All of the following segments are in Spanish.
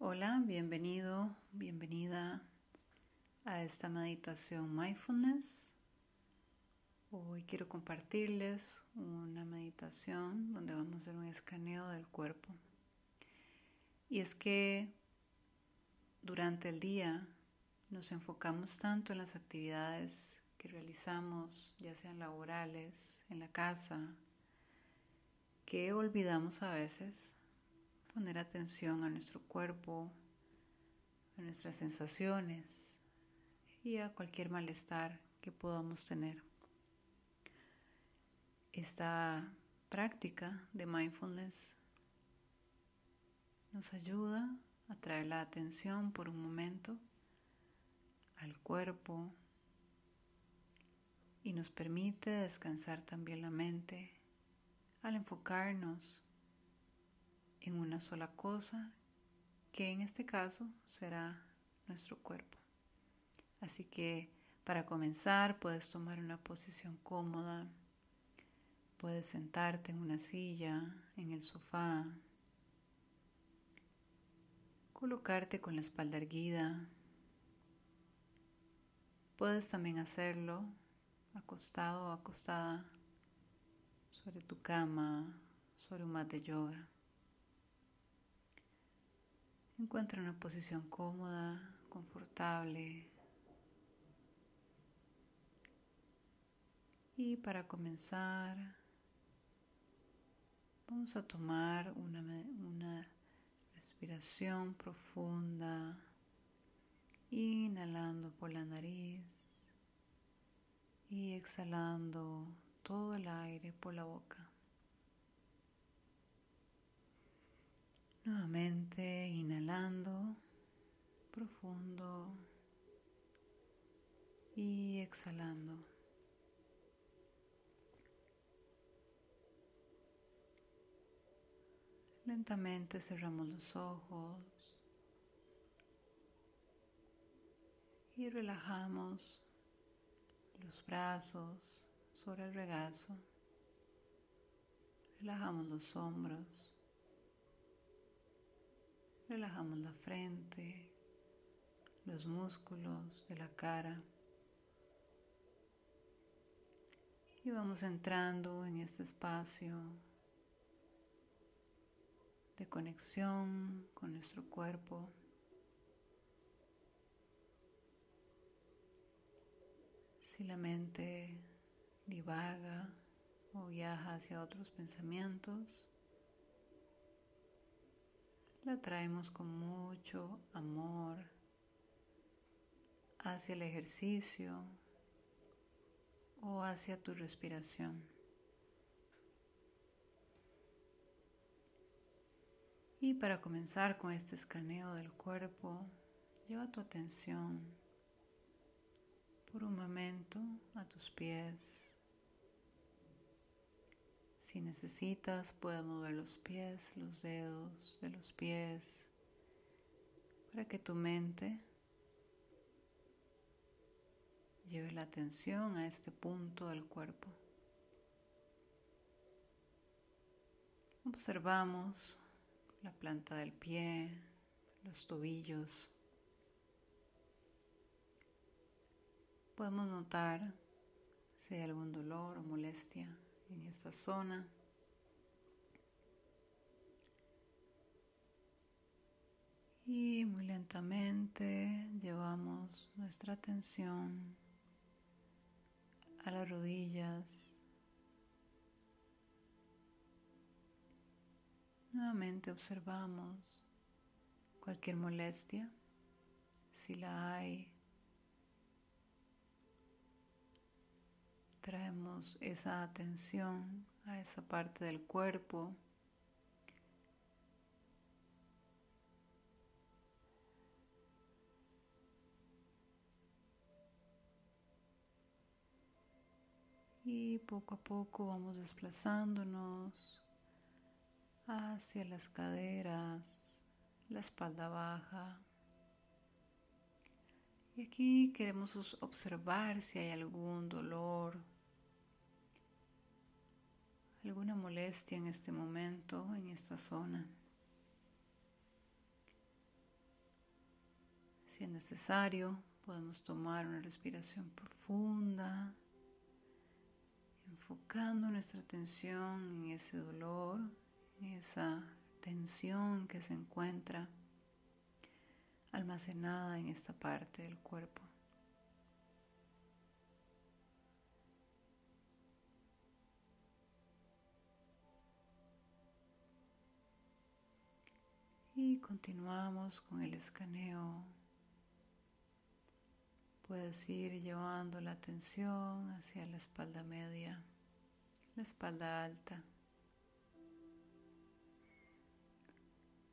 Hola, bienvenido, bienvenida a esta meditación mindfulness. Hoy quiero compartirles una meditación donde vamos a hacer un escaneo del cuerpo. Y es que durante el día nos enfocamos tanto en las actividades que realizamos, ya sean laborales, en la casa, que olvidamos a veces poner atención a nuestro cuerpo, a nuestras sensaciones y a cualquier malestar que podamos tener. Esta práctica de mindfulness nos ayuda a traer la atención por un momento al cuerpo y nos permite descansar también la mente al enfocarnos en una sola cosa, que en este caso será nuestro cuerpo. Así que para comenzar puedes tomar una posición cómoda, puedes sentarte en una silla, en el sofá, colocarte con la espalda erguida. Puedes también hacerlo acostado o acostada sobre tu cama, sobre un mat de yoga. Encuentra una posición cómoda, confortable. Y para comenzar, vamos a tomar una, una respiración profunda, inhalando por la nariz y exhalando todo el aire por la boca. Nuevamente inhalando profundo y exhalando. Lentamente cerramos los ojos y relajamos los brazos sobre el regazo. Relajamos los hombros. Relajamos la frente, los músculos de la cara. Y vamos entrando en este espacio de conexión con nuestro cuerpo. Si la mente divaga o viaja hacia otros pensamientos, la traemos con mucho amor hacia el ejercicio o hacia tu respiración. Y para comenzar con este escaneo del cuerpo, lleva tu atención por un momento a tus pies, si necesitas, puedes mover los pies, los dedos de los pies, para que tu mente lleve la atención a este punto del cuerpo. Observamos la planta del pie, los tobillos. Podemos notar si hay algún dolor o molestia en esta zona. Y muy lentamente llevamos nuestra atención a las rodillas. Nuevamente observamos cualquier molestia, si la hay. Traemos esa atención a esa parte del cuerpo. Y poco a poco vamos desplazándonos hacia las caderas, la espalda baja. Y aquí queremos observar si hay algún dolor alguna molestia en este momento, en esta zona. Si es necesario, podemos tomar una respiración profunda, enfocando nuestra atención en ese dolor, en esa tensión que se encuentra almacenada en esta parte del cuerpo. Y continuamos con el escaneo. Puedes ir llevando la atención hacia la espalda media, la espalda alta.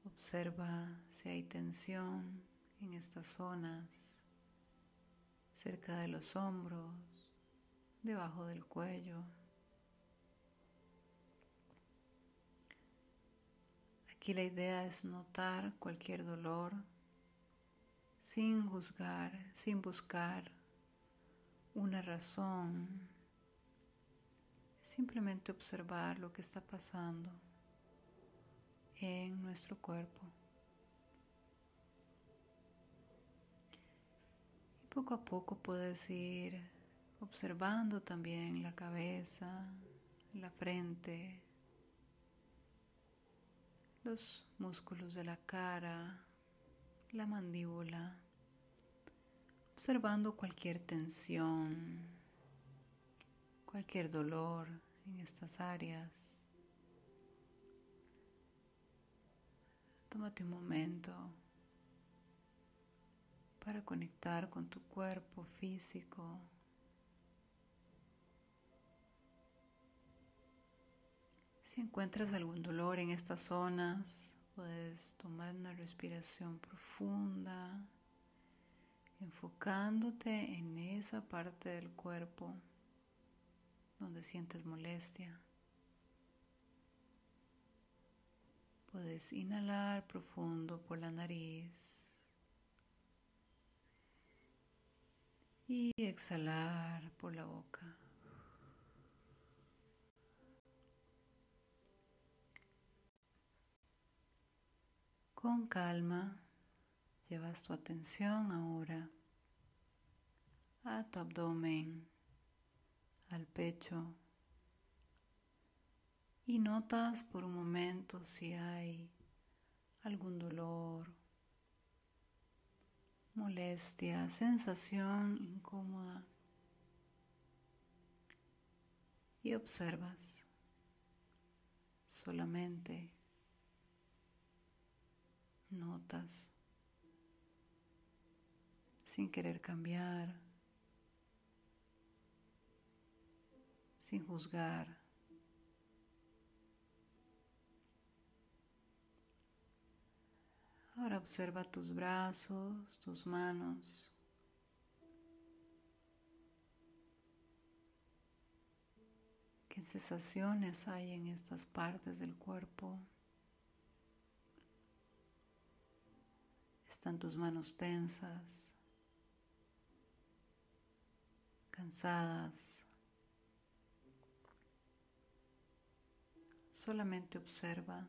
Observa si hay tensión en estas zonas, cerca de los hombros, debajo del cuello. Aquí la idea es notar cualquier dolor sin juzgar, sin buscar una razón, simplemente observar lo que está pasando en nuestro cuerpo. Y poco a poco puedes ir observando también la cabeza, la frente, los músculos de la cara, la mandíbula, observando cualquier tensión, cualquier dolor en estas áreas. Tómate un momento para conectar con tu cuerpo físico. Si encuentras algún dolor en estas zonas, puedes tomar una respiración profunda, enfocándote en esa parte del cuerpo donde sientes molestia. Puedes inhalar profundo por la nariz y exhalar por la boca. Con calma llevas tu atención ahora a tu abdomen, al pecho. Y notas por un momento si hay algún dolor, molestia, sensación incómoda. Y observas solamente notas sin querer cambiar, sin juzgar. Ahora observa tus brazos, tus manos. ¿Qué sensaciones hay en estas partes del cuerpo? ¿Están tus manos tensas, cansadas? Solamente observa.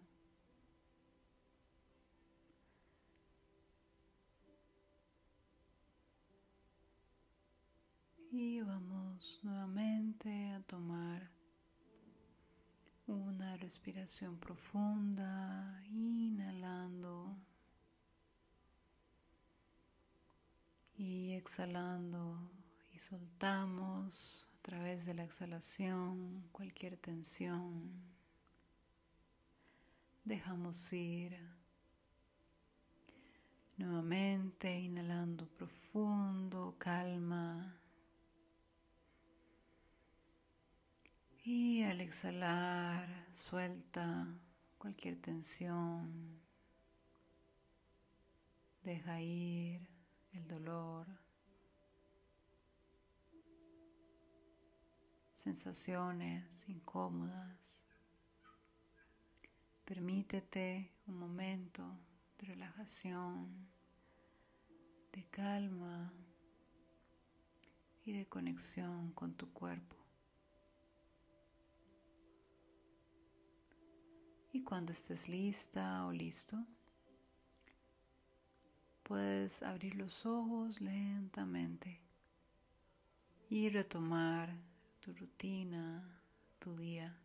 Y vamos nuevamente a tomar una respiración profunda, inhalando y exhalando y soltamos a través de la exhalación cualquier tensión. Dejamos ir. Nuevamente inhalando profundo, calma. Y al exhalar, suelta cualquier tensión. Deja ir el dolor. Sensaciones incómodas. Permítete un momento de relajación, de calma y de conexión con tu cuerpo. Y cuando estés lista o listo, puedes abrir los ojos lentamente y retomar tu rutina, tu día.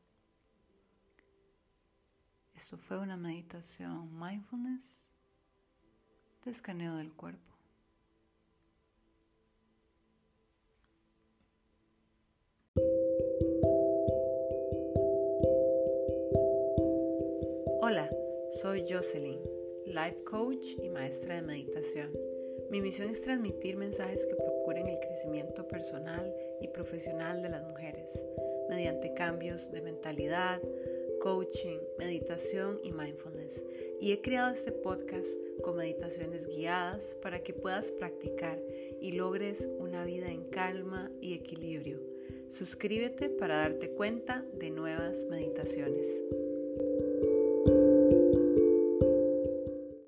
Esto fue una meditación mindfulness de escaneo del cuerpo. Hola, soy Jocelyn, life coach y maestra de meditación. Mi misión es transmitir mensajes que procuren el crecimiento personal y profesional de las mujeres mediante cambios de mentalidad, coaching, meditación y mindfulness. Y he creado este podcast con meditaciones guiadas para que puedas practicar y logres una vida en calma y equilibrio. Suscríbete para darte cuenta de nuevas meditaciones.